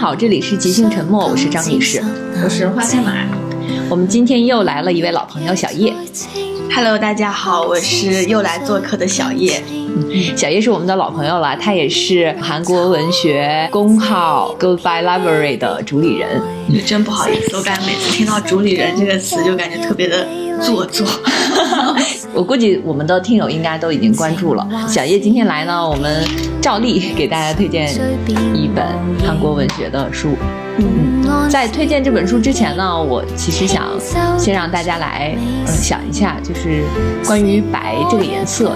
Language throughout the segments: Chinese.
家好，这里是即兴沉默，我是张女士，我是花开马。我们今天又来了一位老朋友小叶。Hello，大家好，我是又来做客的小叶。小叶是我们的老朋友了，她也是韩国文学公号 Goodbye Library 的主理人。真不好意思，我感觉每次听到“主理人”这个词，就感觉特别的做作。我估计我们的听友应该都已经关注了。小叶今天来呢，我们照例给大家推荐一本韩国文学的书。嗯，在推荐这本书之前呢，我其实想先让大家来嗯想一下，就是关于白这个颜色，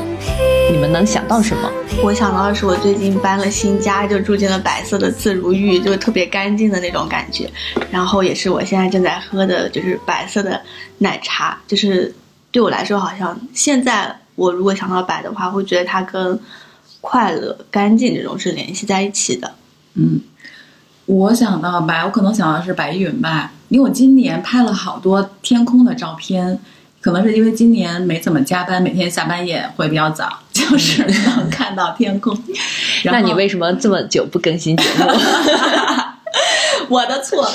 你们能想到什么？我想到的是，我最近搬了新家，就住进了白色的自如寓，就是特别干净的那种感觉。然后也是我现在正在喝的，就是白色的奶茶。就是对我来说，好像现在我如果想到白的话，会觉得它跟快乐、干净这种是联系在一起的。嗯，我想到白，我可能想到是白云吧，因为我今年拍了好多天空的照片。可能是因为今年没怎么加班，每天下班也会比较早，就是能看到天空。那你为什么这么久不更新节目？我的错。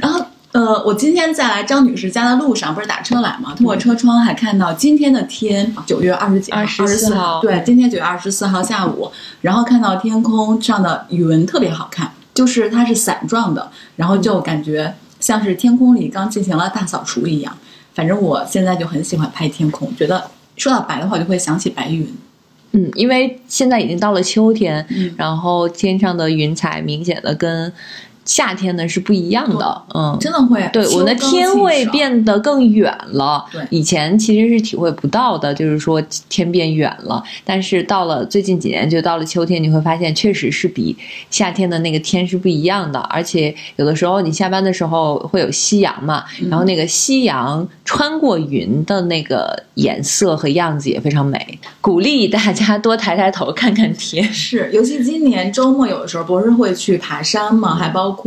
然后，呃，我今天在来张女士家的路上，不是打车来嘛？通过车窗还看到今天的天，九月二十几号，二十四号，对，今天九月二十四号下午，然后看到天空上的云特别好看，就是它是伞状的，然后就感觉像是天空里刚进行了大扫除一样。反正我现在就很喜欢拍天空，觉得说到白的话，就会想起白云。嗯，因为现在已经到了秋天，嗯、然后天上的云彩明显的跟夏天呢是不一样的。嗯，真的会。对，我的天会变得更远了。对，以前其实是体会不到的，就是说天变远了。但是到了最近几年，就到了秋天，你会发现确实是比夏天的那个天是不一样的。而且有的时候你下班的时候会有夕阳嘛，嗯、然后那个夕阳穿过云的那个颜色和样子也非常美。鼓励大家多抬抬头看看天。是，尤其今年周末有的时候不是会去爬山嘛，还包括。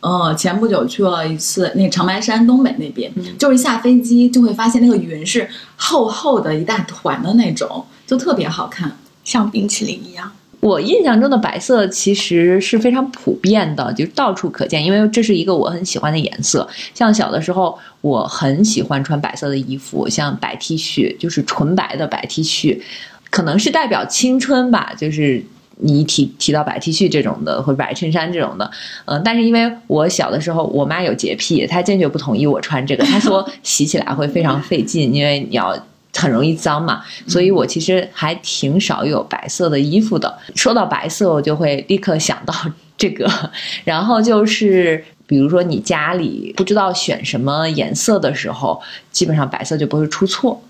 呃，前不久去了一次那长白山东北那边，嗯、就是一下飞机就会发现那个云是厚厚的一大团的那种，就特别好看，像冰淇淋一样。我印象中的白色其实是非常普遍的，就到处可见，因为这是一个我很喜欢的颜色。像小的时候，我很喜欢穿白色的衣服，像白 T 恤，就是纯白的白 T 恤，可能是代表青春吧，就是。你一提提到白 T 恤这种的，或者白衬衫这种的，嗯、呃，但是因为我小的时候，我妈有洁癖，她坚决不同意我穿这个，她说 洗起来会非常费劲，因为你要很容易脏嘛，所以我其实还挺少有白色的衣服的。说到白色，我就会立刻想到 这个，然后就是比如说你家里不知道选什么颜色的时候，基本上白色就不会出错。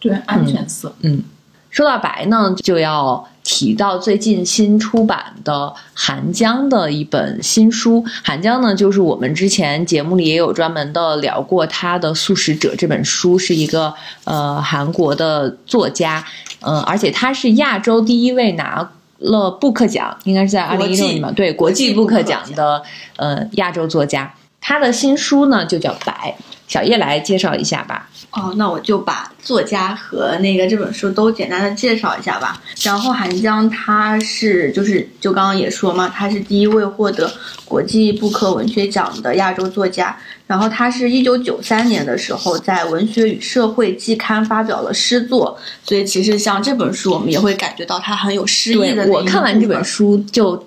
对，安全色，嗯。嗯说到白呢，就要提到最近新出版的韩江的一本新书。韩江呢，就是我们之前节目里也有专门的聊过他的《素食者》这本书，是一个呃韩国的作家，嗯、呃，而且他是亚洲第一位拿了布克奖，应该是在二零一六年吧，对，国际布克奖的呃亚洲作家。他的新书呢就叫《白》，小叶来介绍一下吧。哦，那我就把作家和那个这本书都简单的介绍一下吧。然后韩江他是就是就刚刚也说嘛，他是第一位获得国际布克文学奖的亚洲作家。然后他是一九九三年的时候在《文学与社会》季刊发表了诗作，所以其实像这本书，我们也会感觉到他很有诗意的。我看完这本书就。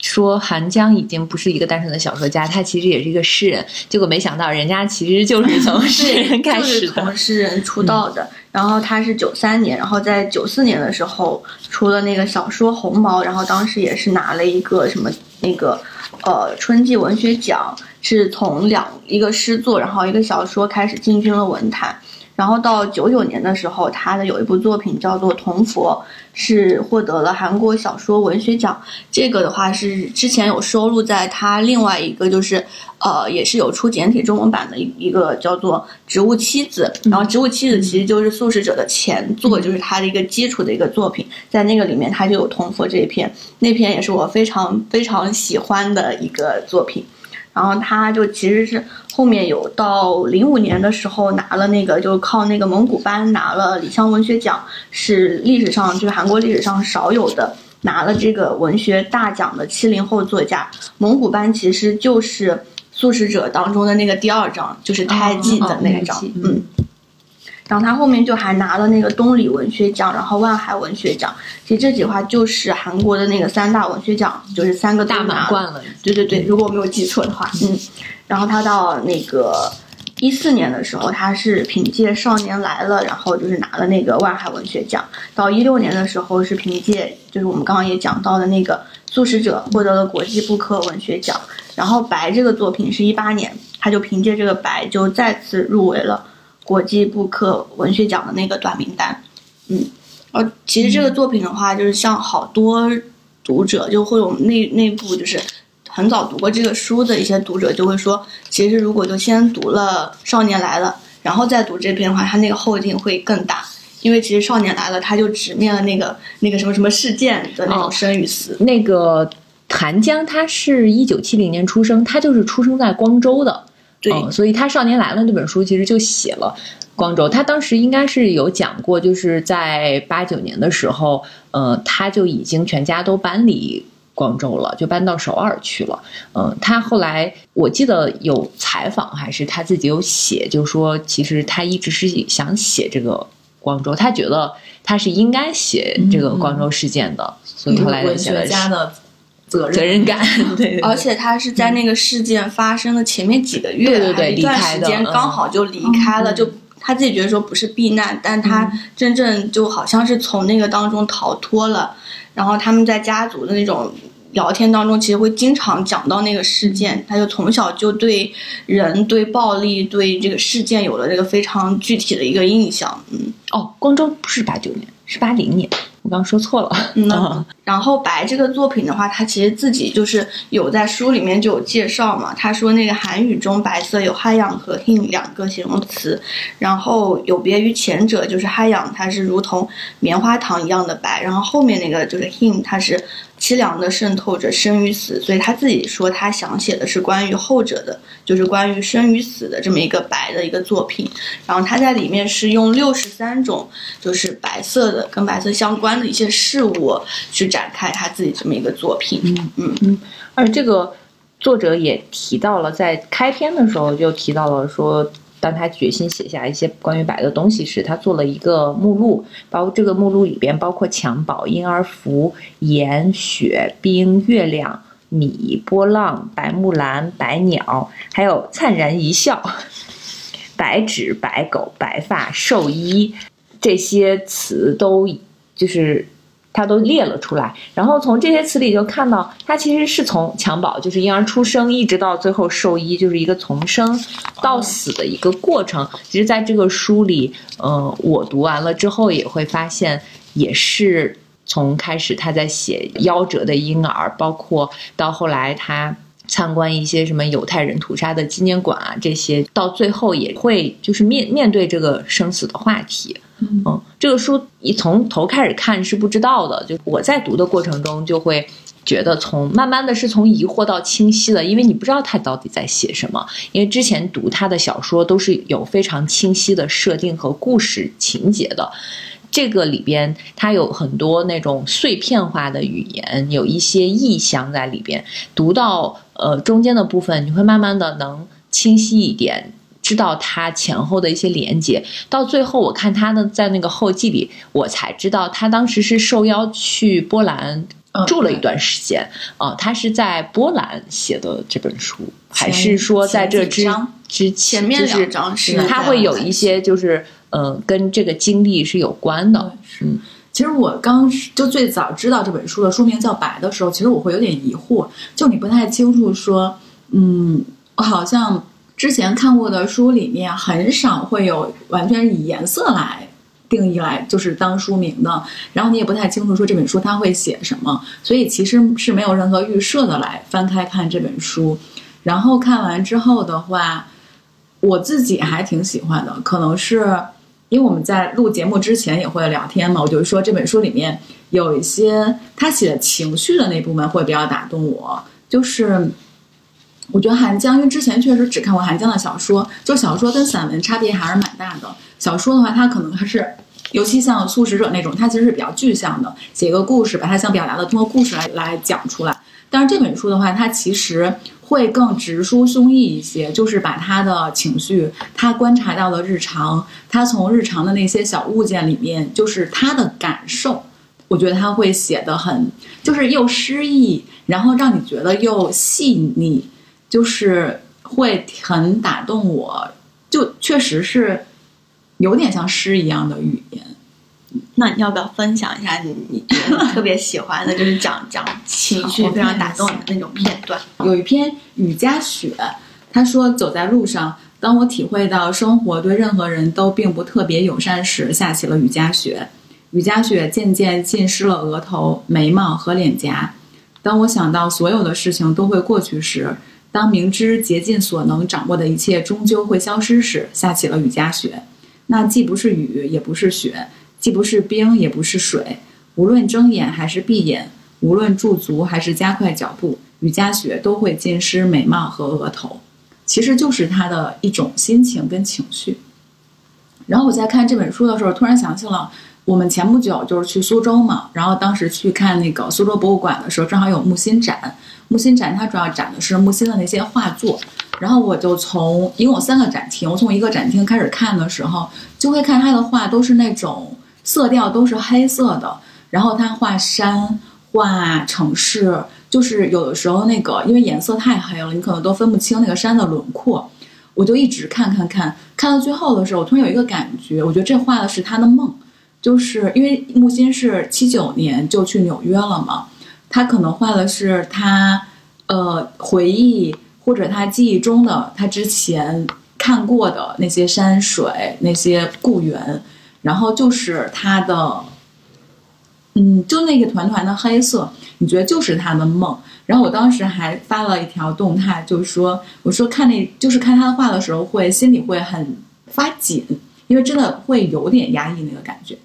说韩江已经不是一个单纯的小说家，他其实也是一个诗人。结果没想到，人家其实就是从诗人开始的，从诗人出道的。嗯、然后他是九三年，然后在九四年的时候出了那个小说《红毛》，然后当时也是拿了一个什么那个呃春季文学奖，是从两一个诗作，然后一个小说开始进军了文坛。然后到九九年的时候，他的有一部作品叫做《铜佛》，是获得了韩国小说文学奖。这个的话是之前有收录在他另外一个就是呃也是有出简体中文版的一一个叫做《植物妻子》。然后《植物妻子》其实就是《素食者》的前作，就是他的一个基础的一个作品。在那个里面，他就有《铜佛》这一篇，那篇也是我非常非常喜欢的一个作品。然后他就其实是后面有到零五年的时候拿了那个，就靠那个蒙古班拿了李湘文学奖，是历史上就是韩国历史上少有的拿了这个文学大奖的七零后作家。蒙古班其实就是《素食者》当中的那个第二章，就是胎记的那一章，嗯。然后他后面就还拿了那个东里文学奖，然后万海文学奖。其实这几话就是韩国的那个三大文学奖，就是三个大满贯了。对对对，如果我没有记错的话，嗯，然后他到那个一四年的时候，他是凭借《少年来了》，然后就是拿了那个万海文学奖。到一六年的时候是凭借就是我们刚刚也讲到的那个《素食者》获得了国际布克文学奖。然后《白》这个作品是一八年，他就凭借这个《白》就再次入围了国际布克文学奖的那个短名单。嗯，而其实这个作品的话，就是像好多读者，就或者我们内内部就是很早读过这个书的一些读者就会说，其实如果就先读了《少年来了》，然后再读这篇的话，它那个后劲会更大。因为其实《少年来了》，他就直面了那个那个什么什么事件的那种哦生与死。那个谭江他是一九七零年出生，他就是出生在光州的，对，嗯，所以他《少年来了》那本书其实就写了光州。他当时应该是有讲过，就是在八九年的时候，呃，他就已经全家都搬离广州了，就搬到首尔去了。嗯、他后来我记得有采访，还是他自己有写，就说其实他一直是想写这个广州，他觉得他是应该写这个广州事件的，所以后来文写了学家的责任责任感，对而且他是在那个事件发生的前面几个月，对对对一段离开的嗯时间刚好就离开了，就他自己觉得说不是避难，但他嗯真正就好像是从那个当中逃脱了。然后他们在家族的那种聊天当中，其实会经常讲到那个事件，他就从小就对人、对暴力、对这个事件有了这个非常具体的一个印象。嗯哦，光州不是八九年，是八零年，我刚刚说错了。嗯啊，然后白这个作品的话，他其实自己就是有在书里面就有介绍嘛。他说那个韩语中白色有 h 氧和 hin 两个形容词，然后有别于前者，就是 h 氧它是如同棉花糖一样的白，然后后面那个就是 hin 它是凄凉的渗透着生与死，所以他自己说他想写的是关于后者的，就是关于生与死的这么一个白的一个作品。然后他在里面是用六十三种就是白色的跟白色相关的一些事物去展开他自己这么一个作品。嗯嗯嗯而这个作者也提到了，在开篇的时候就提到了说，当他决心写下一些关于白的东西时，他做了一个目录，包括这个目录里边包括襁褓、婴儿服、盐、雪、冰、月亮、米、波浪、白木兰、白鸟，还有灿然一笑、白纸、白狗、白发、寿衣这些词都就是他都列了出来，然后从这些词里就看到，他其实是从襁褓，就是婴儿出生，一直到最后受医，就是一个从生到死的一个过程。其实，在这个书里，呃，我读完了之后也会发现，也是从开始他在写夭折的婴儿，包括到后来他。参观一些什么犹太人屠杀的纪念馆啊，这些到最后也会就是面面对这个生死的话题。嗯，这个书一从头开始看是不知道的，就我在读的过程中就会觉得从慢慢的是从疑惑到清晰的，因为你不知道他到底在写什么。因为之前读他的小说都是有非常清晰的设定和故事情节的。这个里边，它有很多那种碎片化的语言，有一些意象在里边。读到呃中间的部分，你会慢慢的能清晰一点，知道他前后的一些连接。到最后，我看他呢在那个后记里，我才知道他当时是受邀去波兰嗯住了一段时间。啊、他是在波兰写的这本书，还是说在这之前之前面是两章是他会有一些就是呃跟这个经历是有关的。嗯，其实我刚就最早知道这本书的书名叫《白》的时候，其实我会有点疑惑，就你不太清楚说，嗯，我好像之前看过的书里面很少会有完全以颜色来定义来就是当书名的，然后你也不太清楚说这本书它会写什么，所以其实是没有任何预设的来翻开看这本书，然后看完之后的话，我自己还挺喜欢的，可能是。因为我们在录节目之前也会聊天嘛，我就说这本书里面有一些他写情绪的那部分会比较打动我，就是我觉得韩江，因为之前确实只看过韩江的小说，就小说跟散文差别还是蛮大的。小说的话，它可能还是尤其像《素食者》那种，它其实是比较具象的，写一个故事，把他想表达的通过故事来来讲出来。但是这本书的话，它其实会更直抒胸臆一些，就是把他的情绪、他观察到的日常、他从日常的那些小物件里面，就是他的感受，我觉得他会写的很，就是又诗意，然后让你觉得又细腻，就是会很打动我，就确实是有点像诗一样的语言。那你要不要分享一下你你特别喜欢的，就是讲讲情绪非常打动你的那种片段？有一篇雨夹雪，他说：“走在路上，当我体会到生活对任何人都并不特别友善时，下起了雨夹雪。雨夹雪渐渐浸湿了额头、眉毛和脸颊。当我想到所有的事情都会过去时，当明知竭尽所能掌握的一切终究会消失时，下起了雨夹雪。那既不是雨，也不是雪。”既不是冰，也不是水。无论睁眼还是闭眼，无论驻足还是加快脚步，雨夹雪都会浸湿眉毛和额头。其实就是他的一种心情跟情绪。然后我在看这本书的时候，突然想起了我们前不久就是去苏州嘛，然后当时去看那个苏州博物馆的时候，正好有木心展。木心展它主要展的是木心的那些画作。然后我就从一共有三个展厅，我从一个展厅开始看的时候，就会看他的画都是那种。色调都是黑色的，然后他画山、画城市，就是有的时候那个因为颜色太黑了，你可能都分不清那个山的轮廓。我就一直看看看，看到最后的时候，我突然有一个感觉，我觉得这画的是他的梦，就是因为木心是七九年就去纽约了嘛，他可能画的是他呃回忆或者他记忆中的他之前看过的那些山水、那些故园。然后就是他的，嗯，就那个团团的黑色，你觉得就是他的梦。然后我当时还发了一条动态，就是说，我说看那，就是看他的画的时候，会心里会很发紧，因为真的会有点压抑那个感觉。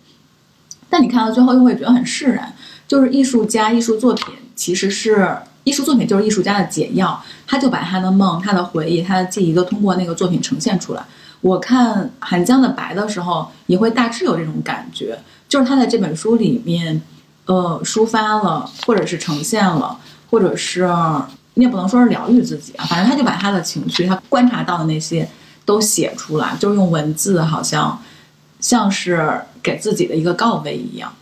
但你看到最后又会觉得很释然，就是艺术家艺术作品其实是艺术作品，就是艺术家的解药，他就把他的梦、他的回忆、他的记忆都通过那个作品呈现出来。我看《寒江的白》的时候，也会大致有这种感觉，就是他在这本书里面，呃，抒发了，或者是呈现了，或者是你也不能说是疗愈自己啊，反正他就把他的情绪，他观察到的那些都写出来，就是用文字，好像像是给自己的一个告慰一样，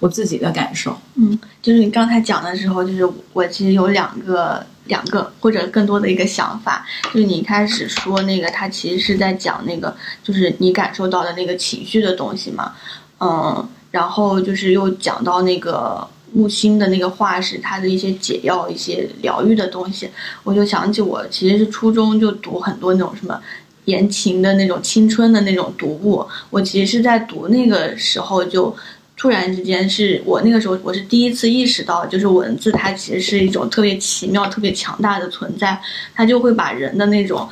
我自己的感受，嗯，就是你刚才讲的时候，就是我其实有两个。两个或者更多的一个想法，就是你一开始说那个，他其实是在讲那个，就是你感受到的那个情绪的东西嘛，嗯，然后就是又讲到那个木心的那个画是他的一些解药、一些疗愈的东西，我就想起我其实是初中就读很多那种什么言情的那种青春的那种读物，我其实是在读那个时候就。突然之间，是我那个时候，我是第一次意识到，就是文字它其实是一种特别奇妙、特别强大的存在，它就会把人的那种，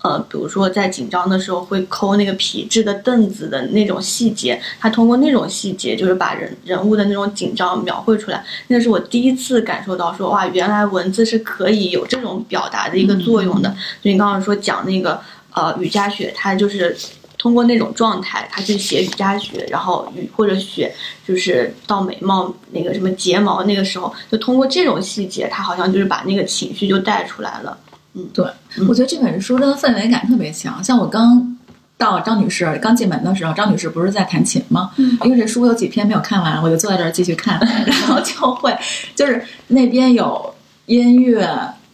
呃，比如说在紧张的时候会抠那个皮质的凳子的那种细节，它通过那种细节，就是把人人物的那种紧张描绘出来。那是我第一次感受到，说哇，原来文字是可以有这种表达的一个作用的。就你刚刚说讲那个，呃，雨夹雪，它就是。通过那种状态，他去写雨夹雪，然后雨或者雪就是到眉毛那个什么睫毛那个时候，就通过这种细节，他好像就是把那个情绪就带出来了。嗯，对，我觉得这本书真的氛围感特别强。像我刚到张女士刚进门的时候，张女士不是在弹琴吗？嗯，因为这书有几篇没有看完，我就坐在这儿继续看，然后就会就是那边有音乐。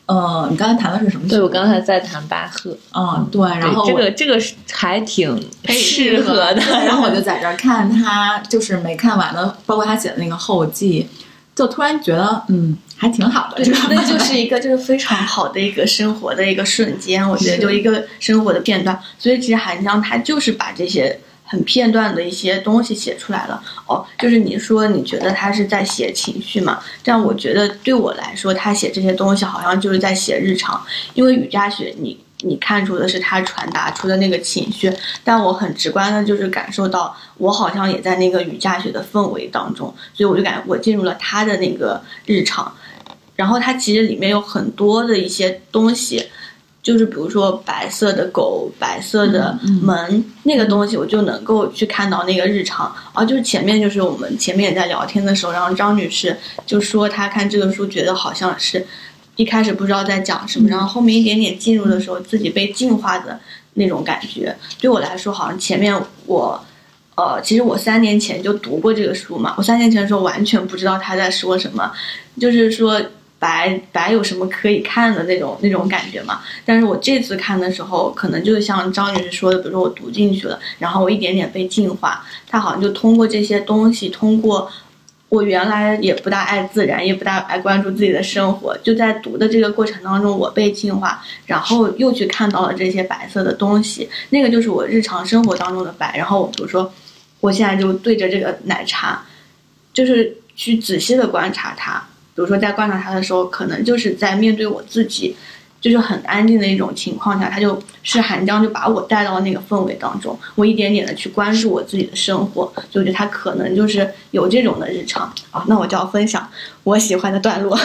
呃，你刚才谈的是什么？对我刚才在谈巴赫。嗯，对，然后这个这个还挺适合的。然后我就在这儿看他，就是没看完的，包括他写的那个后记，就突然觉得，嗯，还挺好的。对，那就是一个就是非常好的一个生活的一个瞬间，我觉得就一个生活的片段。所以其实韩江他就是把这些。很片段的一些东西写出来了哦，就是你说你觉得他是在写情绪嘛？这样我觉得对我来说，他写这些东西好像就是在写日常。因为雨夹雪，你你看出的是他传达出的那个情绪，但我很直观的就是感受到，我好像也在那个雨夹雪的氛围当中，所以我就感觉我进入了他的那个日常。然后他其实里面有很多的一些东西。就是比如说白色的狗、白色的门、那个东西，我就能够去看到那个日常。啊，就是前面就是我们前面也在聊天的时候，然后张女士就说她看这个书觉得好像是一开始不知道在讲什么，然后后面一点点进入的时候，自己被净化的那种感觉。对我来说，好像前面我。呃，其实我三年前就读过这个书嘛。我三年前的时候完全不知道他在说什么，就是说白白有什么可以看的那种那种感觉嘛。但是我这次看的时候，可能就像张女士说的，比如说我读进去了，然后我一点点被净化。他好像就通过这些东西，通过我原来也不大爱自然，也不大爱关注自己的生活，就在读的这个过程当中，我被净化，然后又去看到了这些白色的东西。那个就是我日常生活当中的白。然后比如说。我现在就对着这个奶茶，就是去仔细的观察它。比如说，在观察他的时候，可能就是在面对我自己，就是很安静的一种情况下，他就是寒江就把我带到了那个氛围当中。我一点点的去关注我自己的生活，就觉得他可能就是有这种的日常啊。那我就要分享我喜欢的段落，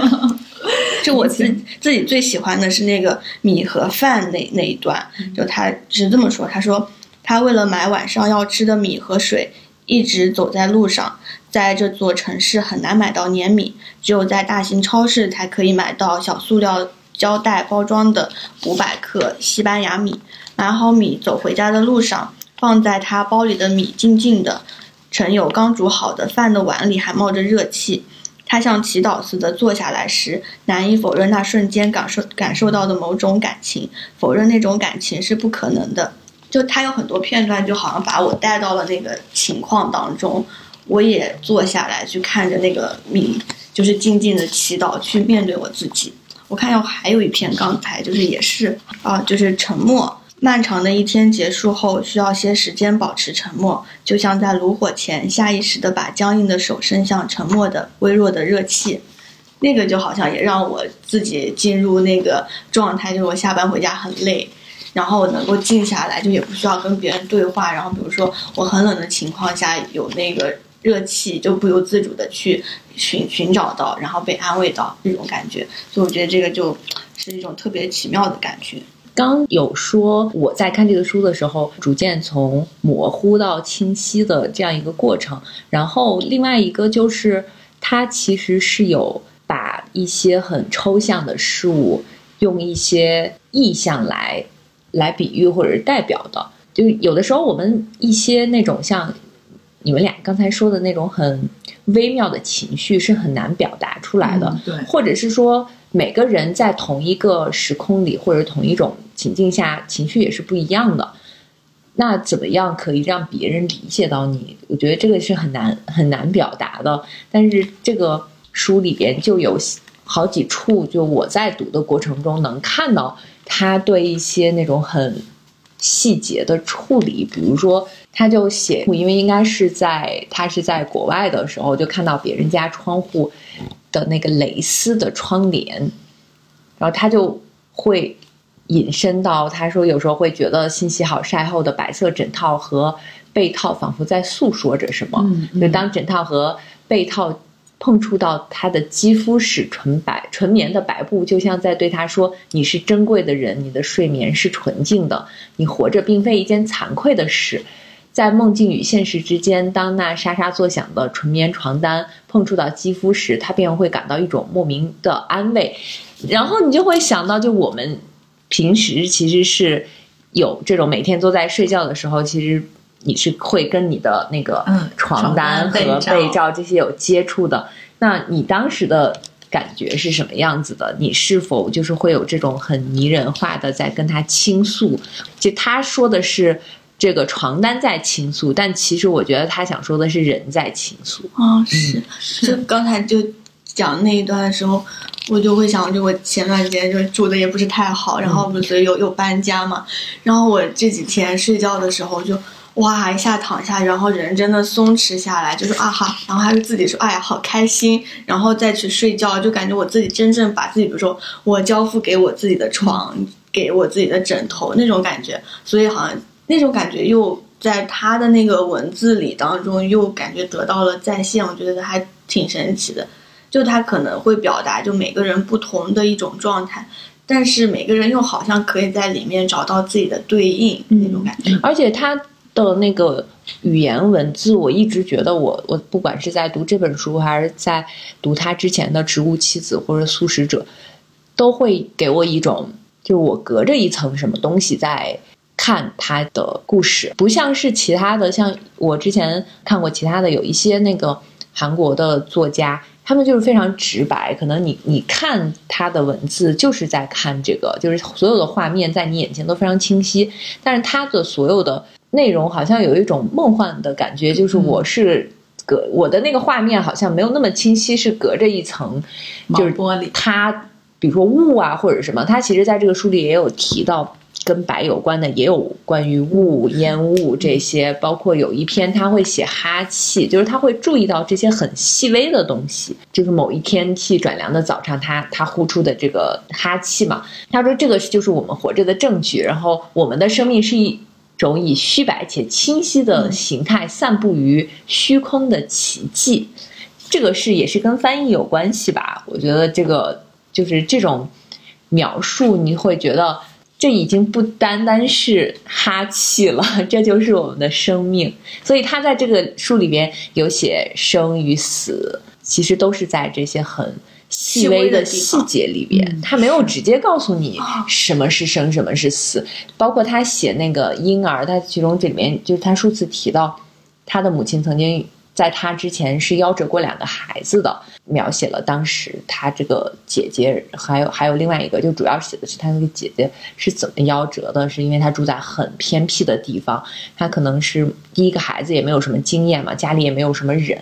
就我自自己最喜欢的是那个米和饭那那一段，就他是这么说，他说。他为了买晚上要吃的米和水，一直走在路上。在这座城市很难买到粘米，只有在大型超市才可以买到小塑料胶带包装的五百克西班牙米。买好米，走回家的路上，放在他包里的米静静的盛有刚煮好的饭的碗里，还冒着热气。他像祈祷似的坐下来时，难以否认那瞬间感受感受到的某种感情，否认那种感情是不可能的。就他有很多片段，就好像把我带到了那个情况当中，我也坐下来去看着那个米，就是静静的祈祷，去面对我自己。我看到还有一篇，刚才就是也是啊，就是沉默。漫长的一天结束后，需要些时间保持沉默，就像在炉火前下意识的把僵硬的手伸向沉默的微弱的热气，那个就好像也让我自己进入那个状态，就是我下班回家很累。然后我能够静下来，就也不需要跟别人对话。然后比如说我很冷的情况下，有那个热气，就不由自主的去寻寻找到，然后被安慰到这种感觉。所以我觉得这个就是一种特别奇妙的感觉。刚有说我在看这个书的时候，逐渐从模糊到清晰的这样一个过程。然后另外一个就是它其实是有把一些很抽象的事物用一些意象来。来比喻或者是代表的，就有的时候我们一些那种像你们俩刚才说的那种很微妙的情绪是很难表达出来的，对，或者是说每个人在同一个时空里或者同一种情境下情绪也是不一样的，那怎么样可以让别人理解到你？我觉得这个是很难很难表达的，但是这个书里边就有好几处，就我在读的过程中能看到。他对一些那种很细节的处理，比如说，他就写，因为应该是在他是在国外的时候，就看到别人家窗户的那个蕾丝的窗帘，然后他就会引申到，他说有时候会觉得信息好晒后的白色枕套和被套仿佛在诉说着什么，就当枕套和被套。碰触到他的肌肤时，纯白纯棉的白布就像在对他说：“你是珍贵的人，你的睡眠是纯净的，你活着并非一件惭愧的事。”在梦境与现实之间，当那沙沙作响的纯棉床单碰触到肌肤时，他便会感到一种莫名的安慰。然后你就会想到，就我们平时其实是有这种每天都在睡觉的时候，其实。你是会跟你的那个床单和被罩这些有接触的，那你当时的感觉是什么样子的？你是否就是会有这种很拟人化的在跟他倾诉？就他说的是这个床单在倾诉，但其实我觉得他想说的是人在倾诉。啊，是是，刚才就讲那一段的时候，我就会想，就我前段时间就住的也不是太好，然后不是有有搬家嘛，然后我这几天睡觉的时候就。哇，一下躺下，然后人真的松弛下来，就是啊哈，然后还是自己说，哎呀，好开心，然后再去睡觉，就感觉我自己真正把自己，比如说我交付给我自己的床，给我自己的枕头那种感觉，所以好像那种感觉又在他的那个文字里当中又感觉得到了再现，我觉得还挺神奇的，就他可能会表达就每个人不同的一种状态。但是每个人又好像可以在里面找到自己的对应、那种感觉。而且他的那个语言文字，我一直觉得我我不管是在读这本书，还是在读他之前的《植物妻子》或者《素食者》，都会给我一种，就是我隔着一层什么东西在看他的故事，不像是其他的，像我之前看过其他的有一些那个韩国的作家。他们就是非常直白，可能你你看他的文字就是在看这个，就是所有的画面在你眼前都非常清晰，但是他的所有的内容好像有一种梦幻的感觉，就是我是隔我的那个画面好像没有那么清晰，是隔着一层就是玻璃。他比如说雾啊或者什么，他其实在这个书里也有提到。跟白有关的也有关于雾、烟雾这些，包括有一篇他会写哈气，就是他会注意到这些很细微的东西。就是某一天气转凉的早上，他他呼出的这个哈气嘛，他说这个就是我们活着的证据。然后我们的生命是一种以虚白且清晰的形态散布于虚空的奇迹。这个是也是跟翻译有关系吧？我觉得这个就是这种描述，你会觉得。这已经不单单是哈气了，这就是我们的生命。所以他在这个书里边有写生与死，其实都是在这些很细微的细节里边。他没有直接告诉你什么是生，什么是死。包括他写那个婴儿，他其中这里面就是他数次提到他的母亲曾经。在他之前是夭折过两个孩子的，描写了当时他这个姐姐，还有还有另外一个，就主要写的是他那个姐姐是怎么夭折的，是因为他住在很偏僻的地方，他可能是第一个孩子也没有什么经验嘛，家里也没有什么人，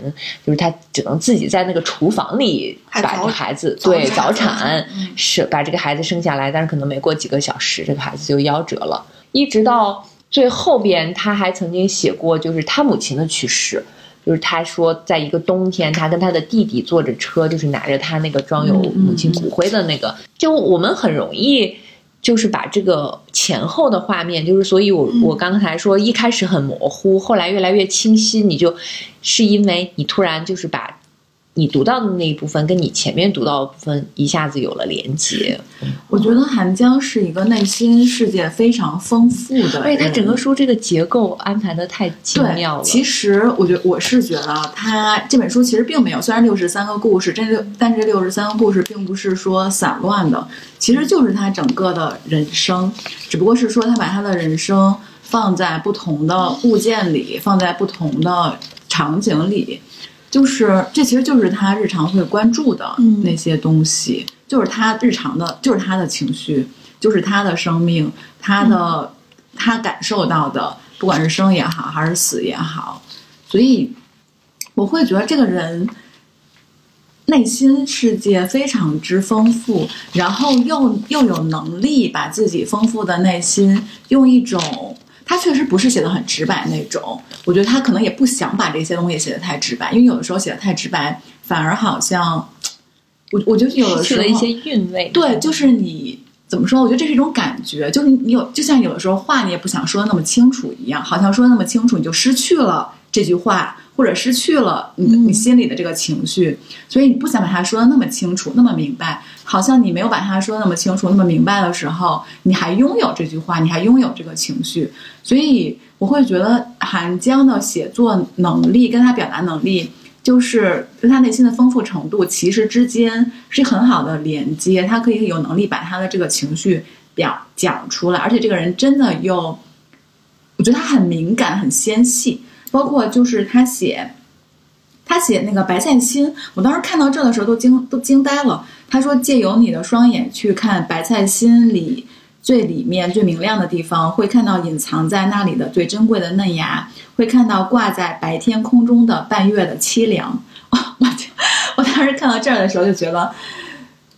就是他只能自己在那个厨房里把这个孩子对早产是把这个孩子生下来，但是可能没过几个小时，这个孩子就夭折了，一直到最后边他还曾经写过就是他母亲的去世。就是他说，在一个冬天，他跟他的弟弟坐着车，就是拿着他那个装有母亲骨灰的那个。就我们很容易，就是把这个前后的画面，就是所以，我我刚才说一开始很模糊，后来越来越清晰，你就是因为你突然就是把。你读到的那一部分，跟你前面读到的部分一下子有了连接。我觉得韩江是一个内心世界非常丰富的，而且他整个书这个结构安排的太精妙了。其实，我觉我是觉得他这本书其实并没有，虽然六十三个故事，这六但这六十三个故事并不是说散乱的，其实就是他整个的人生，只不过是说他把他的人生放在不同的物件里，放在不同的场景里。就是，这其实就是他日常会关注的那些东西，就是他日常的，就是他的情绪，就是他的生命，他的他感受到的，不管是生也好，还是死也好，所以我会觉得这个人内心世界非常之丰富，然后又又有能力把自己丰富的内心用一种。他确实不是写的很直白那种，我觉得他可能也不想把这些东西写的太直白，因为有的时候写的太直白，反而好像，我我觉得有的时候一些韵味。对，就是你怎么说？我觉得这是一种感觉，就是你有，就像有的时候话你也不想说的那么清楚一样，好像说的那么清楚你就失去了这句话。或者失去了你你心里的这个情绪，所以你不想把它说的那么清楚、那么明白，好像你没有把它说的那么清楚、那么明白的时候，你还拥有这句话，你还拥有这个情绪，所以我会觉得韩江的写作能力跟他表达能力，就是跟他内心的丰富程度，其实之间是很好的连接，他可以有能力把他的这个情绪表讲出来，而且这个人真的又，我觉得他很敏感、很纤细。包括就是他写，他写那个白菜心，我当时看到这的时候都惊都惊呆了。他说借由你的双眼去看白菜心里最里面最明亮的地方，会看到隐藏在那里的最珍贵的嫩芽，会看到挂在白天空中的半月的凄凉。我我当时看到这儿的时候就觉得，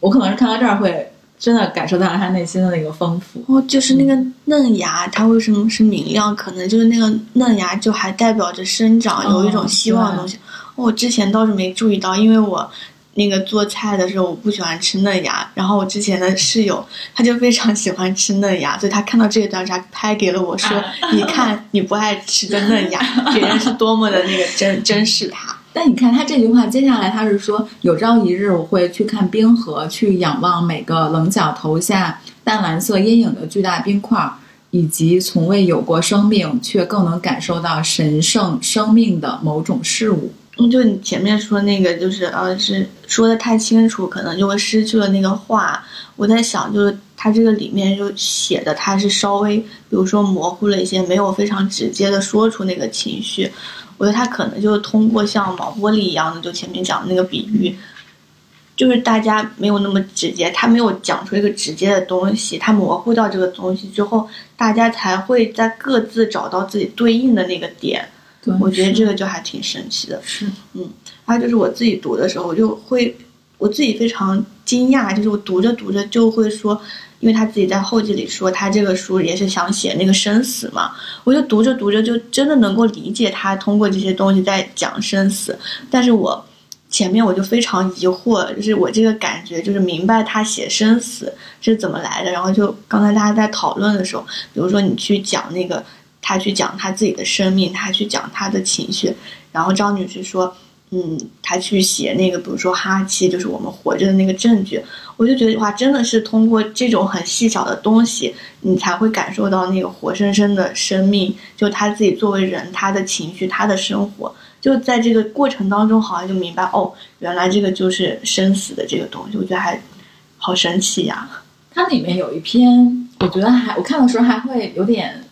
我可能是看到这儿会。真的感受到了他内心的那个丰富哦，就是那个嫩芽，它为什么是明亮？可能就是那个嫩芽就还代表着生长，有一种希望的东西。我之前倒是没注意到，因为我那个做菜的时候我不喜欢吃嫩芽，然后我之前的室友他就非常喜欢吃嫩芽，所以他看到这一段，他拍给了我说：“ 你看你不爱吃的嫩芽，别人是多么的那个珍珍视它。”但你看他这句话，接下来他是说：“有朝一日我会去看冰河，去仰望每个棱角投下淡蓝色阴影的巨大冰块，以及从未有过生命却更能感受到神圣生命的某种事物。”嗯，就你前面说那个，就是呃，是说的太清楚，可能就会失去了那个话。我在想，就是他这个里面就写的，他是稍微，比如说模糊了一些，没有非常直接的说出那个情绪。我觉得他可能就是通过像毛玻璃一样的，就前面讲的那个比喻，就是大家没有那么直接，他没有讲出一个直接的东西，他模糊掉这个东西之后，大家才会在各自找到自己对应的那个点。对我觉得这个就还挺神奇的。是嗯还有就是我自己读的时候，我就会我自己非常惊讶，就是我读着读着就会说，因为他自己在后记里说，他这个书也是想写那个生死嘛，我就读着读着就真的能够理解他通过这些东西在讲生死，但是我。前面我就非常疑惑，就是我这个感觉，就是明白他写生死是怎么来的。然后就刚才大家在讨论的时候，比如说你去讲那个，他去讲他自己的生命，他去讲他的情绪，然后张女士说，嗯，他去写那个，比如说哈气，就是我们活着的那个证据，我就觉得哇，真的是通过这种很细小的东西，你才会感受到那个活生生的生命，就他自己作为人，他的情绪，他的生活，就在这个过程当中，好像就明白哦，原来这个就是生死的这个东西，我觉得还好神奇呀。它里面有一篇，我觉得还我看的时候还会有点，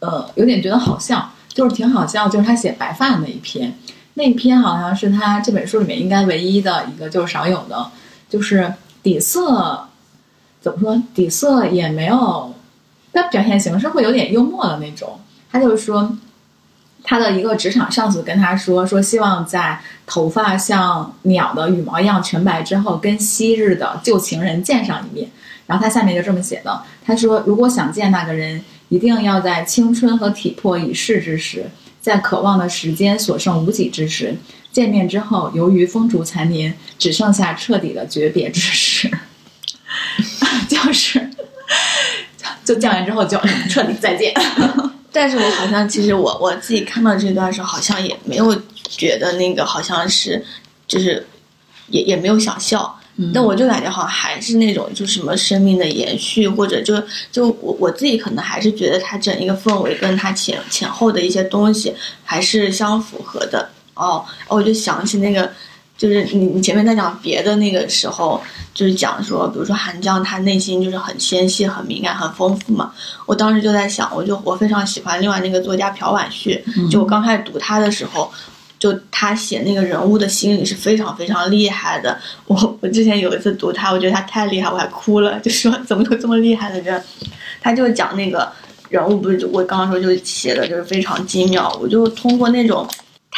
呃，有点觉得好笑，就是挺好笑，就是他写白发的那一篇，那一篇好像是他这本书里面应该唯一的一个，就是少有的，就是底色怎么说，底色也没有，但表现形式会有点幽默的那种。他就是说，他的一个职场上司跟他说，说希望在头发像鸟的羽毛一样全白之后，跟昔日的旧情人见上一面。然后他下面就这么写的，他说：“如果想见那个人，一定要在青春和体魄已逝之时，在渴望的时间所剩无几之时，见面之后，由于风烛残年，只剩下彻底的诀别之时，就是就见完之后就彻底再见。但是我好像其实我我自己看到这段的时候，好像也没有觉得那个好像是，就是也也没有想笑。但我就感觉好像还是那种，就什么生命的延续，或者就就我我自己可能还是觉得它整一个氛围跟它前前后的一些东西还是相符合的。哦，我就想起那个，就是你你前面在讲别的那个时候，就是讲说，比如说韩江他内心就是很纤细、很敏感、很丰富嘛。我当时就在想，我就我非常喜欢另外那个作家朴婉旭，就我刚开始读他的时候。就他写那个人物的心理是非常非常厉害的。我我之前有一次读他，我觉得他太厉害，我还哭了，就说怎么有这么厉害的人？他就讲那个人物，不是我刚刚说就写的就是非常精妙。我就通过那种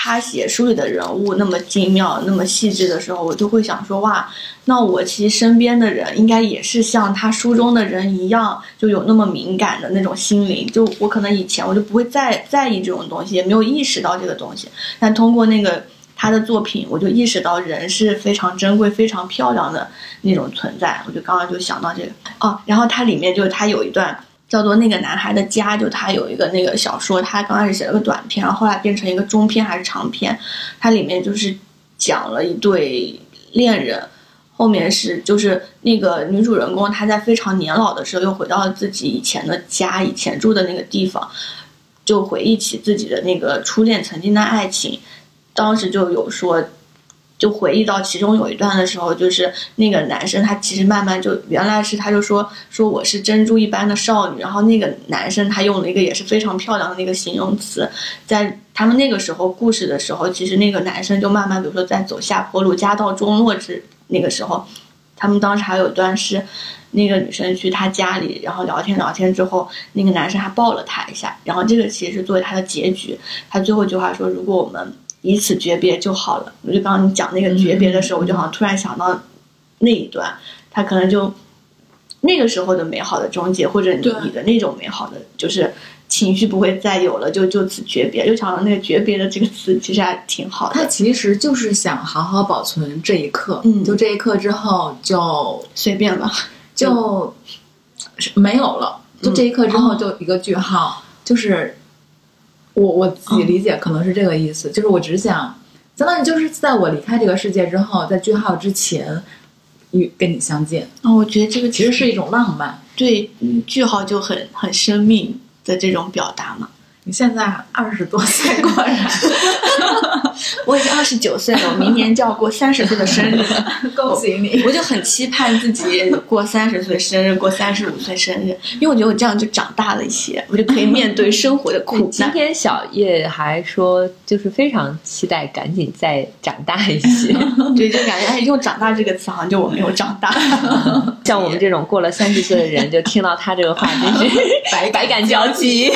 他写书里的人物那么精妙、那么细致的时候，我就会想说哇，那我其实身边的人应该也是像他书中的人一样，就有那么敏感的那种心灵。就我可能以前我就不会再在意这种东西，也没有意识到这个东西。但通过那个他的作品，我就意识到人是非常珍贵、非常漂亮的那种存在。我就刚刚就想到这个哦，然后它里面就是他有一段叫做《那个男孩的家》，就他有一个那个小说，他刚开始写了个短篇，然后后来变成一个中篇还是长篇，它里面就是讲了一对恋人。后面是就是那个女主人公，她在非常年老的时候又回到了自己以前的家，以前住的那个地方，就回忆起自己的那个初恋曾经的爱情。当时就有说，就回忆到其中有一段的时候，就是那个男生他其实慢慢就原来是他就说说我是珍珠一般的少女，然后那个男生他用了一个也是非常漂亮的那个形容词，在他们那个时候故事的时候，其实那个男生就慢慢比如说在走下坡路，家道中落之那个时候，他们当时还有一段是。那个女生去他家里，然后聊天聊天之后，那个男生还抱了她一下，然后这个其实是作为他的结局。他最后一句话说：“如果我们以此诀别就好了。”我就刚刚你讲那个诀别的时候，我就好像突然想到那一段，他可能就那个时候的美好的终结，或者你你的那种美好的就是情绪不会再有了，就就此诀别。就想到那个诀别的这个词，其实还挺好的他，其实就是想好好保存这一刻，嗯就这一刻之后就随便吧。就没有了，就这一刻之后就一个句号，就是我我自己理解可能是这个意思，就是我只想相当于就是在我离开这个世界之后，在句号之前与跟你相见，啊，我觉得这个其实是一种浪漫。对嗯句号就很很生命的这种表达嘛。你现在二十多岁，果然 我已经二十九岁了，我明年就要过三十岁的生日了。恭喜你！我就很期盼自己过三十岁生日，过三十五岁生日，因为我觉得我这样就长大了一些，我就可以面对生活的苦难。今天小叶还说，就是非常期待赶紧再长大一些。对，就感觉哎，用“长大”这个词，好像就我没有长大。像我们这种过了三十岁的人，就听到他这个话，真是百百感交集。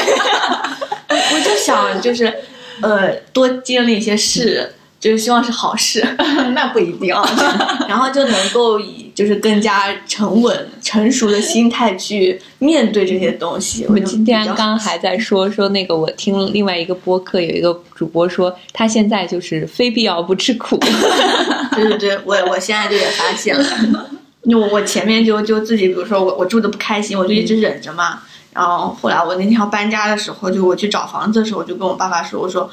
我就想，就是呃，多经历一些事，就是希望是好事。那不一定啊。然后就能够以就是更加沉稳、成熟的心态去面对这些东西。我今天刚还在说说那个，我听另外一个播客有一个主播说，他现在就是非必要不吃苦。对对对，我我现在就也发现了，我我前面就就自己，比如说我我住的不开心，我就一直忍着嘛。然后后来我那天要搬家的时候，就我去找房子的时候，我就跟我爸爸说，我说。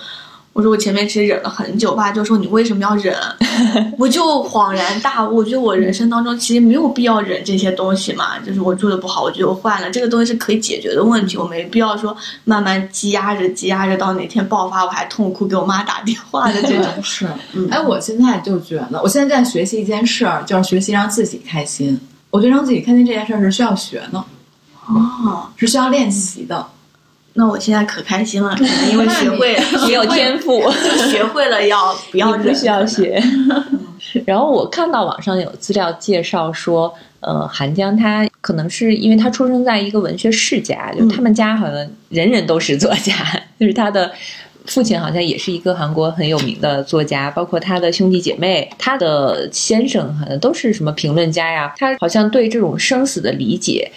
我说我前面其实忍了很久，爸就说你为什么要忍？我就恍然大悟，我觉得我人生当中其实没有必要忍这些东西嘛。就是我住的不好，我就换了。这个东西是可以解决的问题，我没必要说慢慢积压着、积压着，到哪天爆发我还痛哭给我妈打电话的这种。是，哎，我现在就觉得，我现在在学习一件事儿，就是学习让自己开心。我觉得让自己开心这件事儿是需要学的，哦，是需要练习的。那我现在可开心了，因为学会了没 有天赋，就学会了要不要不需要学。然后我看到网上有资料介绍说，呃，韩江他可能是因为他出生在一个文学世家，就他们家好像人人都是作家，就是他的父亲好像也是一个韩国很有名的作家，包括他的兄弟姐妹，他的先生好像都是什么评论家呀。他好像对这种生死的理解。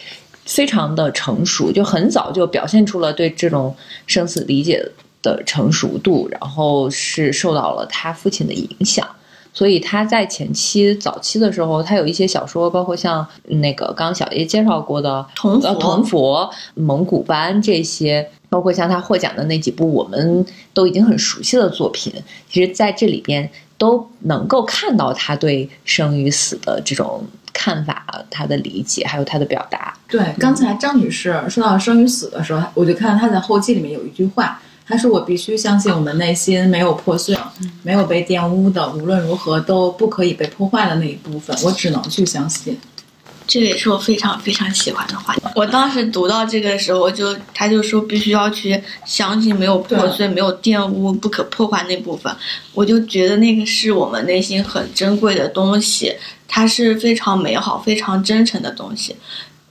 非常的成熟，就很早就表现出了对这种生死理解的成熟度，然后是受到了他父亲的影响，所以他在前期早期的时候，他有一些小说，包括像那个刚刚小叶介绍过的《铜佛》《铜佛》《蒙古班》这些，包括像他获奖的那几部我们都已经很熟悉的作品，其实在这里边都能够看到他对生与死的这种。看法，他的理解，还有他的表达。对，刚才张女士说到生与死的时候，我就看到她在后记里面有一句话，她说：“我必须相信我们内心没有破碎，没有被玷污的，无论如何都不可以被破坏的那一部分，我只能去相信。”这个也是我非常非常喜欢的话。我当时读到这个的时候，就他就说必须要去相信没有破碎、没有玷污、不可破坏那部分，我就觉得那个是我们内心很珍贵的东西。它是非常美好、非常真诚的东西，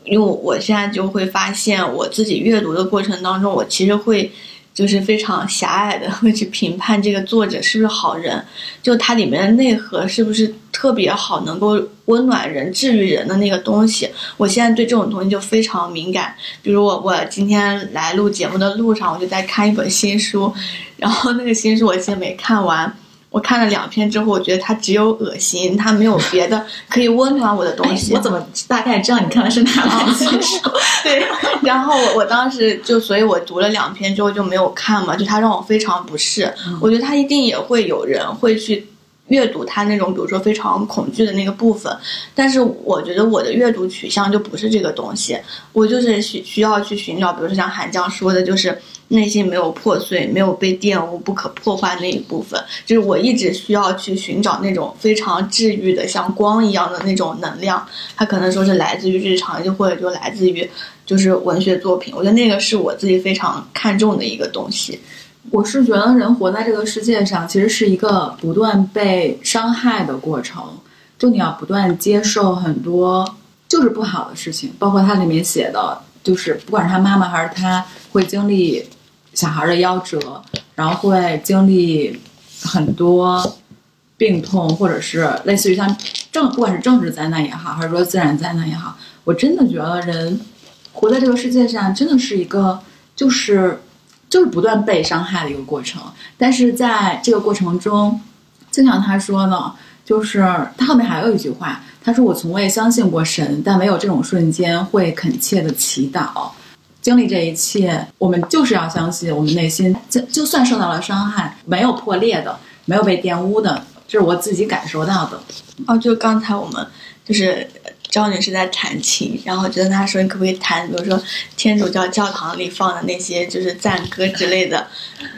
因为我现在就会发现，我自己阅读的过程当中，我其实会就是非常狭隘的会去评判这个作者是不是好人，就它里面的内核是不是特别好，能够温暖人、治愈人的那个东西。我现在对这种东西就非常敏感。比如我我今天来录节目的路上，我就在看一本新书，然后那个新书我现在没看完。我看了两篇之后，我觉得它只有恶心，它没有别的可以温暖我的东西。我怎么大概知道你看的是哪本书？对，然后我我当时就，所以我读了两篇之后就没有看嘛，就它让我非常不适。我觉得它一定也会有人会去阅读它那种，比如说非常恐惧的那个部分。但是我觉得我的阅读取向就不是这个东西，我就是需需要去寻找，比如说像韩江说的，就是。内心没有破碎，没有被玷污、不可破坏那一部分，就是我一直需要去寻找那种非常治愈的，像光一样的那种能量。它可能说是来自于日常，就或者就来自于就是文学作品。我觉得那个是我自己非常看重的一个东西。我是觉得人活在这个世界上，其实是一个不断被伤害的过程，就你要不断接受很多就是不好的事情，包括它里面写的，就是不管是他妈妈还是他会经历。小孩的夭折，然后会经历很多病痛，或者是类似于像政，不管是政治灾难也好，还是说自然灾难也好，我真的觉得人活在这个世界上，真的是一个就是就是不断被伤害的一个过程。但是在这个过程中，就像他说的，就是他后面还有一句话，他说：“我从未相信过神，但没有这种瞬间会恳切的祈祷。”经历这一切，我们就是要相信，我们内心就就算受到了伤害，没有破裂的，没有被玷污的，这是我自己感受到的。哦，就刚才我们就是赵女士在弹琴，然后就跟她说，你可不可以弹，比如说天主教教堂里放的那些就是赞歌之类的。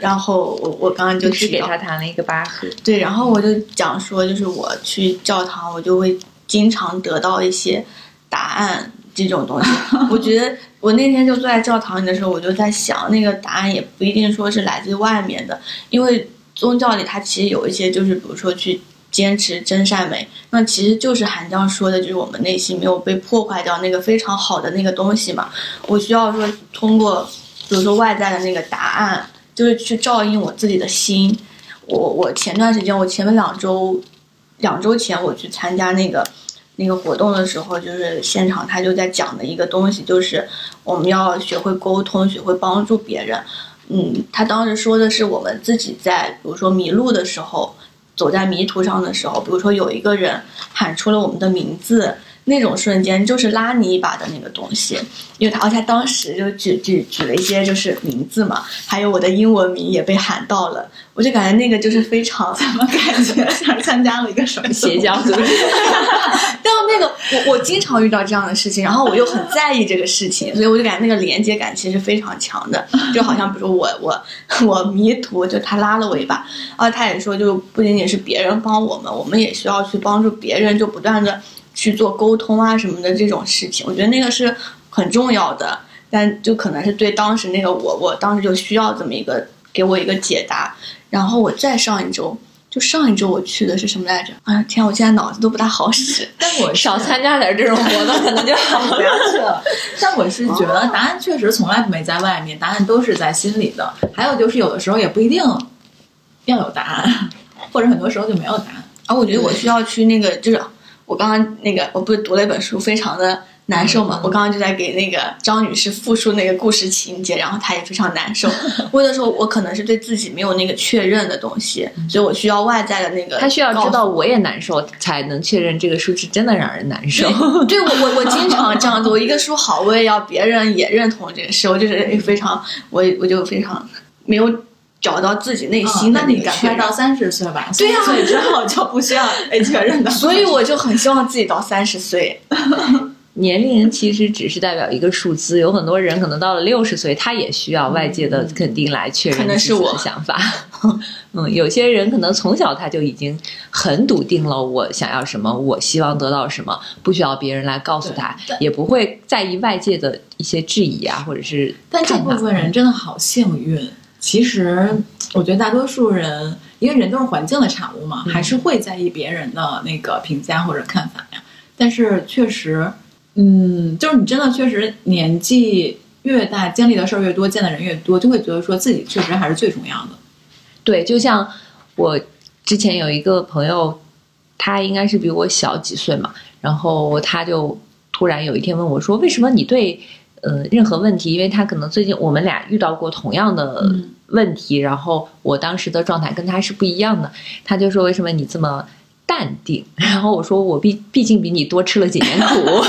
然后我我刚刚就就是给他弹了一个巴赫。对，然后我就讲说，就是我去教堂，我就会经常得到一些答案这种东西。我觉得我那天就坐在教堂里的时候，我就在想，那个答案也不一定说是来自外面的，因为宗教里它其实有一些就是，比如说去坚持真善美，那其实就是韩江说的，就是我们内心没有被破坏掉那个非常好的那个东西嘛。我需要说通过，比如说外在的那个答案，就是去照应我自己的心。我我前段时间，我前面两周，两周前我去参加那个那个活动的时候，就是现场他就在讲的一个东西，就是我们要学会沟通，学会帮助别人。嗯，他当时说的是我们自己在，比如说迷路的时候，走在迷途上的时候，比如说有一个人喊出了我们的名字，那种瞬间就是拉你一把的那个东西。因为他，而且他当时就举举举了一些就是名字嘛，还有我的英文名也被喊到了，我就感觉那个就是非常怎么感觉像参加了一个什么 邪教组织，但那个我我经常遇到这样的事情，然后我又很在意这个事情，所以我就感觉那个连接感其实非常强的，就好像比如说我我我迷途，就他拉了我一把，然后他也说，就不仅仅是别人帮我们，我们也需要去帮助别人，就不断的去做沟通啊什么的这种事情，我觉得那个是很重要的，但就可能是对当时那个我，我当时就需要这么一个给我一个解答，然后我再上一周。就上一周我去的是什么来着？哎呀天，我现在脑子都不大好使。但我少参加点这种活动，可能就好 不要去了。但我是觉得答案确实从来没在外面，答案都是在心里的。还有就是有的时候也不一定要有答案，或者很多时候就没有答案。啊，我觉得我需要去那个，就是我刚刚那个，我不是读了一本书，非常的难受嘛。我刚刚就在给那个张女士复述那个故事情节，然后她也非常难受。我有的时候我可能是对自己没有那个确认的东西，所以我需要外在的那个。她需要知道我我也难受，才能确认这个书是真的让人难受。对我我我经常这样子，我一个书好，我也要别人也认同这个事，我就是非常我我就非常没有找到自己内心的哦那你赶快到三十岁吧，对呀30岁之后就不需要被确认的。所以我就很希望自己到三十岁。年龄其实只是代表一个数字，有很多人可能到了六十岁，他也需要外界的肯定来确认自己的想法。嗯，有些人可能从小他就已经很笃定了，我想要什么，我希望得到什么，不需要别人来告诉他，也不会在意外界的一些质疑啊，或者是但这部分人真的好幸运。其实，我觉得大多数人，因为人都是环境的产物嘛，嗯还是会在意别人的那个评价或者看法呀。但是确实，嗯，就是你真的确实年纪越大，经历的事儿越多，见的人越多，就会觉得说自己确实还是最重要的。对，就像我之前有一个朋友，他应该是比我小几岁嘛，然后他就突然有一天问我说：“为什么你对呃任何问题？因为他可能最近我们俩遇到过同样的嗯问题，然后我当时的状态跟他是不一样的，他就说为什么你这么淡定？然后我说我毕毕竟比你多吃了几年苦。”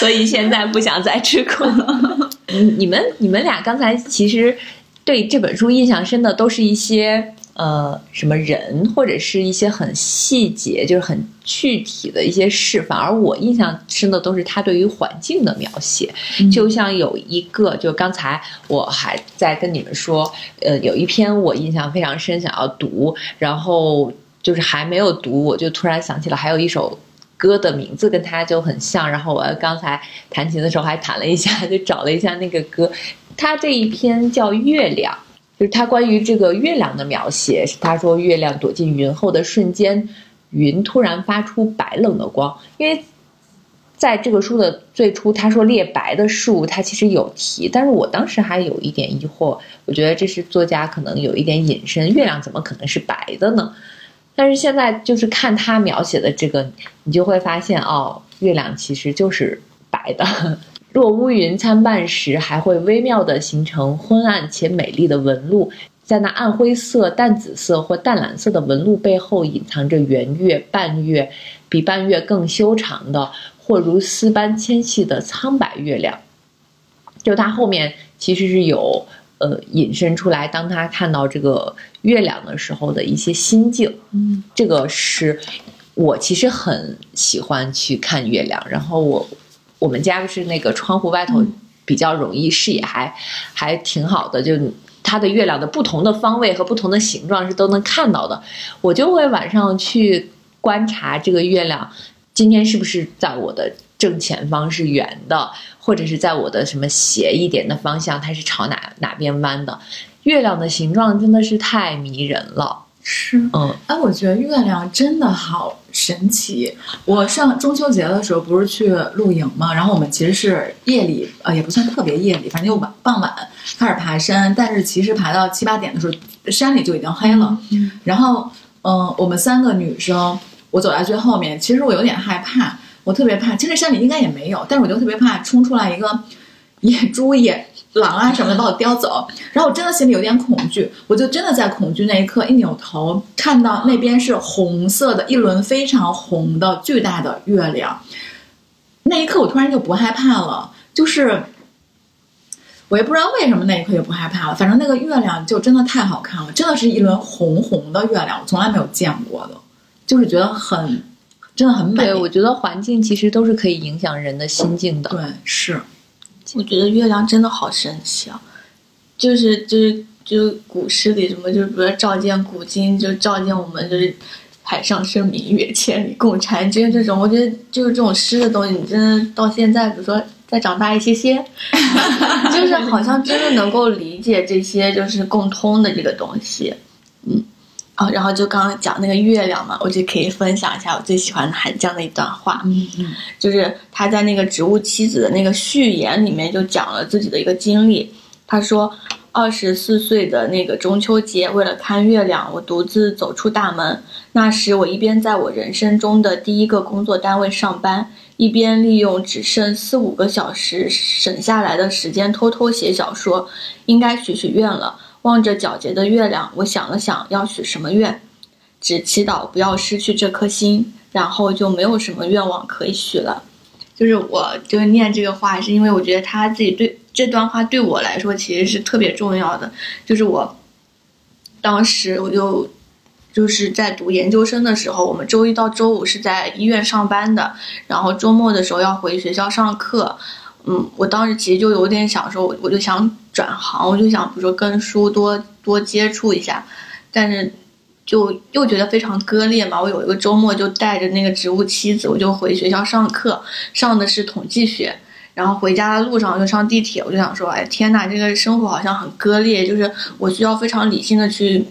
所以现在不想再吃苦。嗯，你们你们俩刚才其实对这本书印象深的都是一些呃什么人，或者是一些很细节，就是很具体的一些事。反而我印象深的都是他对于环境的描写。就像有一个，就刚才我还在跟你们说，呃，有一篇我印象非常深，想要读，然后就是还没有读，我就突然想起了还有一首。歌的名字跟它就很像，然后我刚才弹琴的时候还弹了一下，就找了一下那个歌。它这一篇叫《月亮》，就是他关于这个月亮的描写。是他说月亮躲进云后的瞬间，云突然发出白冷的光。因为在这个书的最初，他说列白的树，他其实有提，但是我当时还有一点疑惑，我觉得这是作家可能有一点隐身，月亮怎么可能是白的呢？但是现在就是看他描写的这个，你就会发现哦，月亮其实就是白的。若乌云参半时，还会微妙地形成昏暗且美丽的纹路。在那暗灰色、淡紫色或淡蓝色的纹路背后，隐藏着圆月、半月，比半月更修长的，或如丝般纤细的苍白月亮。就它后面其实是有呃引申出来，当他看到这个月亮的时候的一些心境。嗯，这个是我其实很喜欢去看月亮，然后我我们家是那个窗户外头比较容易视野还还挺好的，就它的月亮的不同的方位和不同的形状是都能看到的，我就会晚上去观察这个月亮，今天是不是在我的正前方是圆的，或者是在我的什么斜一点的方向，它是朝哪哪边弯的。月亮的形状真的是太迷人了，是。嗯，哎，我觉得月亮真的好神奇。我上中秋节的时候不是去露营嘛，然后我们其实是夜里，呃，也不算特别夜里，反正就晚傍晚开始爬山，但是其实爬到七八点的时候，山里就已经黑了。嗯然后，嗯、我们三个女生，我走在最后面，其实我有点害怕，我特别怕，其实山里应该也没有，但是我就特别怕冲出来一个野猪、野狼啊什么的把我叼走，然后我真的心里有点恐惧，我就真的在恐惧那一刻一扭头，看到那边是红色的一轮非常红的巨大的月亮，那一刻我突然就不害怕了，就是。我也不知道为什么那一刻就不害怕了，反正那个月亮就真的太好看了，真的是一轮红红的月亮，我从来没有见过的，就是觉得很，真的很美。对，我觉得环境其实都是可以影响人的心境的。对是，我觉得月亮真的好神奇啊！就是就是就是古诗里什么，就是比如说照见古今，就照见我们就是海上生明月，千里共婵娟这种。我觉得就是这种诗的东西，你真的到现在，比如说再长大一些些，就是好像真的能够理解这些就是共通的这个东西。嗯，啊，然后就刚刚讲那个月亮嘛，我就可以分享一下我最喜欢的韩江的一段话。嗯嗯就是他在那个《植物妻子》的那个序言里面就讲了自己的一个经历。他说，二十四岁的那个中秋节，为了看月亮，我独自走出大门。那时，我一边在我人生中的第一个工作单位上班，一边利用只剩四五个小时省下来的时间偷偷写小说。应该许许愿了。望着皎洁的月亮，我想了想要许什么愿，只祈祷不要失去这颗心，然后就没有什么愿望可以许了。就是我就念这个话，是因为我觉得他自己对这段话对我来说其实是特别重要的。就是我当时我就就是在读研究生的时候，我们周一到周五是在医院上班的，然后周末的时候要回学校上课。嗯，我当时其实就有点想说，我我就想转行，我就想比如说跟书多多接触一下，但是就又觉得非常割裂嘛。我有一个周末就带着那个植物妻子，我就回学校上课，上的是统计学。然后回家的路上就上地铁，我就想说，哎天呐，这个生活好像很割裂，就是我需要非常理性的去，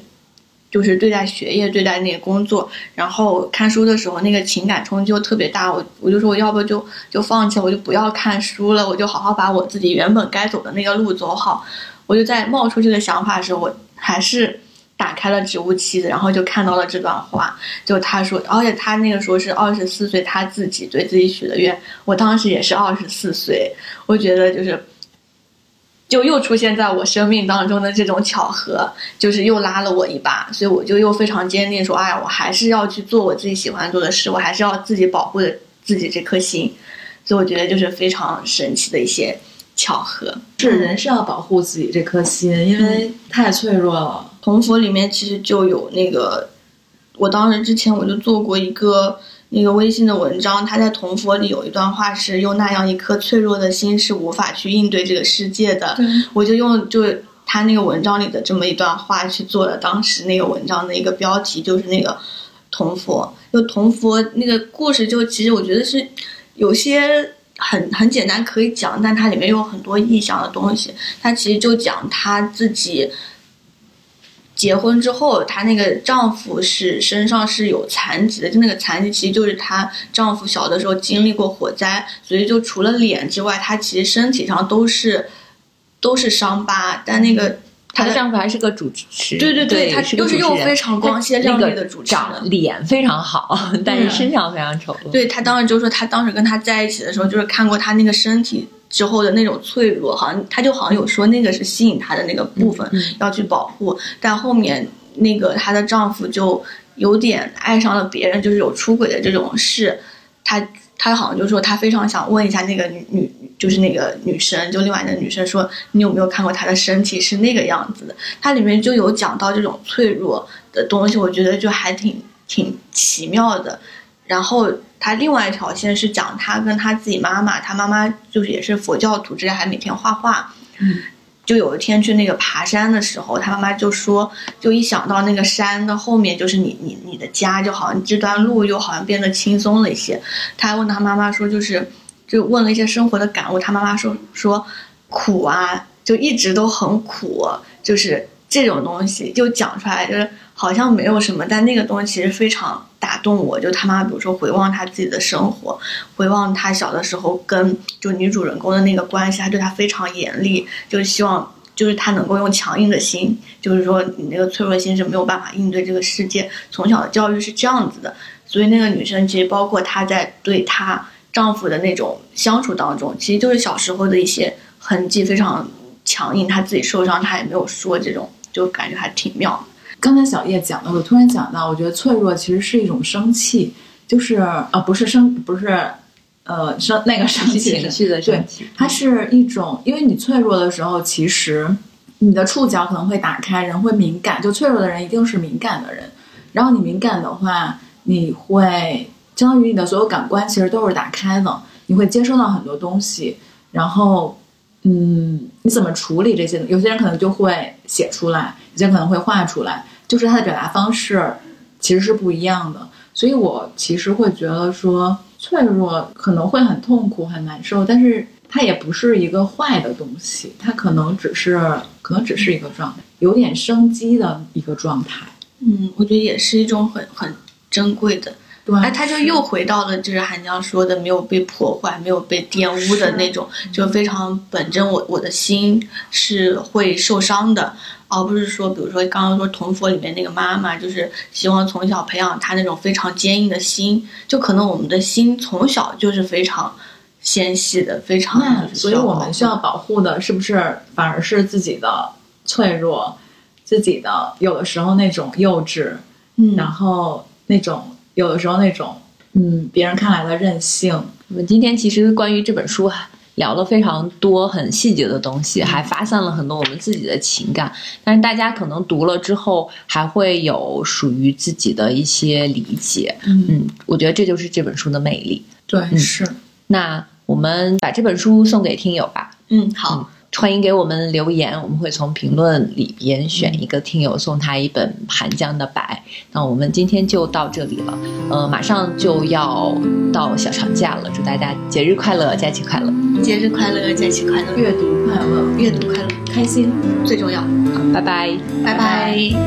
就是对待学业，对待那个工作。然后看书的时候，那个情感冲击又特别大，我我就说我要不就就放弃，我就不要看书了，我就好好把我自己原本该走的那个路走好。我就在冒出这个想法的时候，我还是打开了《植物妻子》，然后就看到了这段话，就他说，而且他那个时候是二十四岁，他自己对自己许的愿，我当时也是二十四岁，我觉得就是。就又出现在我生命当中的这种巧合，就是又拉了我一把，所以我就又非常坚定说，哎呀，我还是要去做我自己喜欢做的事，我还是要自己保护着自己这颗心，所以我觉得就是非常神奇的一些巧合。是人是要保护自己这颗心，因为太脆弱了。同佛里面其实就有那个，我当时之前我就做过一个那个微信的文章，他在同佛里有一段话是用那样一颗脆弱的心是无法去应对这个世界的，我就用就是他那个文章里的这么一段话去做了当时那个文章的一个标题，就是那个同佛，就同佛那个故事，就其实我觉得是有些。很很简单可以讲，但它里面有很多意象的东西。它其实就讲他自己结婚之后，她那个丈夫是身上是有残疾的，就那个残疾其实就是她丈夫小的时候经历过火灾，所以就除了脸之外，她其实身体上都是都是伤疤。但那个她的丈夫还是个主持，对对对，他又是又非常光鲜亮丽的主持人，长脸非常好，但是身上非常丑陋。对她当时就说，她当时跟他在一起的时候，就是看过他那个身体之后的那种脆弱，好像他就好像有说那个是吸引他的那个部分、要去保护，但后面那个她的丈夫就有点爱上了别人，就是有出轨的这种事，她她好像就说她非常想问一下那个女女就是那个女生，就另外那个女生说，你有没有看过她的身体是那个样子的？它里面就有讲到这种脆弱的东西，我觉得就还挺挺奇妙的。然后他另外一条线是讲他跟他自己妈妈，他妈妈就是也是佛教徒，之类，还每天画画。嗯，就有一天去那个爬山的时候，他妈妈就说，就一想到那个山的后面就是你你你的家，就好像这段路又好像变得轻松了一些。他还问他妈妈说，就是就问了一些生活的感悟，他妈妈说说苦啊，就一直都很苦，就是这种东西就讲出来，就是好像没有什么，但那个东西其实非常。打动我，就他妈，比如说回望他自己的生活，回望他小的时候跟就女主人公的那个关系，他对他非常严厉，就希望就是他能够用强硬的心，就是说你那个脆弱心是没有办法应对这个世界。从小的教育是这样子的，所以那个女生其实包括她在对她丈夫的那种相处当中，其实就是小时候的一些痕迹，非常强硬。她自己受伤，她也没有说这种，就感觉还挺妙。刚才小叶讲的，我突然想到，我觉得脆弱其实是一种生气，就是啊，不是生，不是，呃，生那个生气情绪的对，它是一种，因为你脆弱的时候，其实你的触角可能会打开，人会敏感，就脆弱的人一定是敏感的人，然后你敏感的话，你会相当于你的所有感官其实都是打开的，你会接收到很多东西，然后。嗯，你怎么处理这些？有些人可能就会写出来，有些可能会画出来，就是他的表达方式其实是不一样的。所以我其实会觉得说，脆弱可能会很痛苦、很难受，但是它也不是一个坏的东西，它可能只是可能只是一个状态，有点生机的一个状态。嗯，我觉得也是一种很很珍贵的。对哎，他就又回到了，就是韩江说的，没有被破坏、没有被玷污的那种，就非常本真。我我的心是会受伤的，而不是说，比如说刚刚说《童佛》里面那个妈妈，就是希望从小培养他那种非常坚硬的心。就可能我们的心从小就是非常纤细的，非常。那所以我们需要保护的是不是反而是自己的脆弱，自己的有的时候那种幼稚，嗯，然后那种。有的时候那种，嗯，别人看来的任性。我们今天其实关于这本书聊了非常多很细节的东西，还发散了很多我们自己的情感。但是大家可能读了之后，还会有属于自己的一些理解。嗯，我觉得这就是这本书的魅力。对，是。那我们把这本书送给听友吧。嗯，好。欢迎给我们留言，我们会从评论里边选一个听友送他一本《寒江的白》。那我们今天就到这里了，呃，马上就要到小长假了，祝大家节日快乐，假期快乐，节日快乐，假期快乐，阅读快乐，阅读快乐，开心最重要。拜拜，拜拜。背影，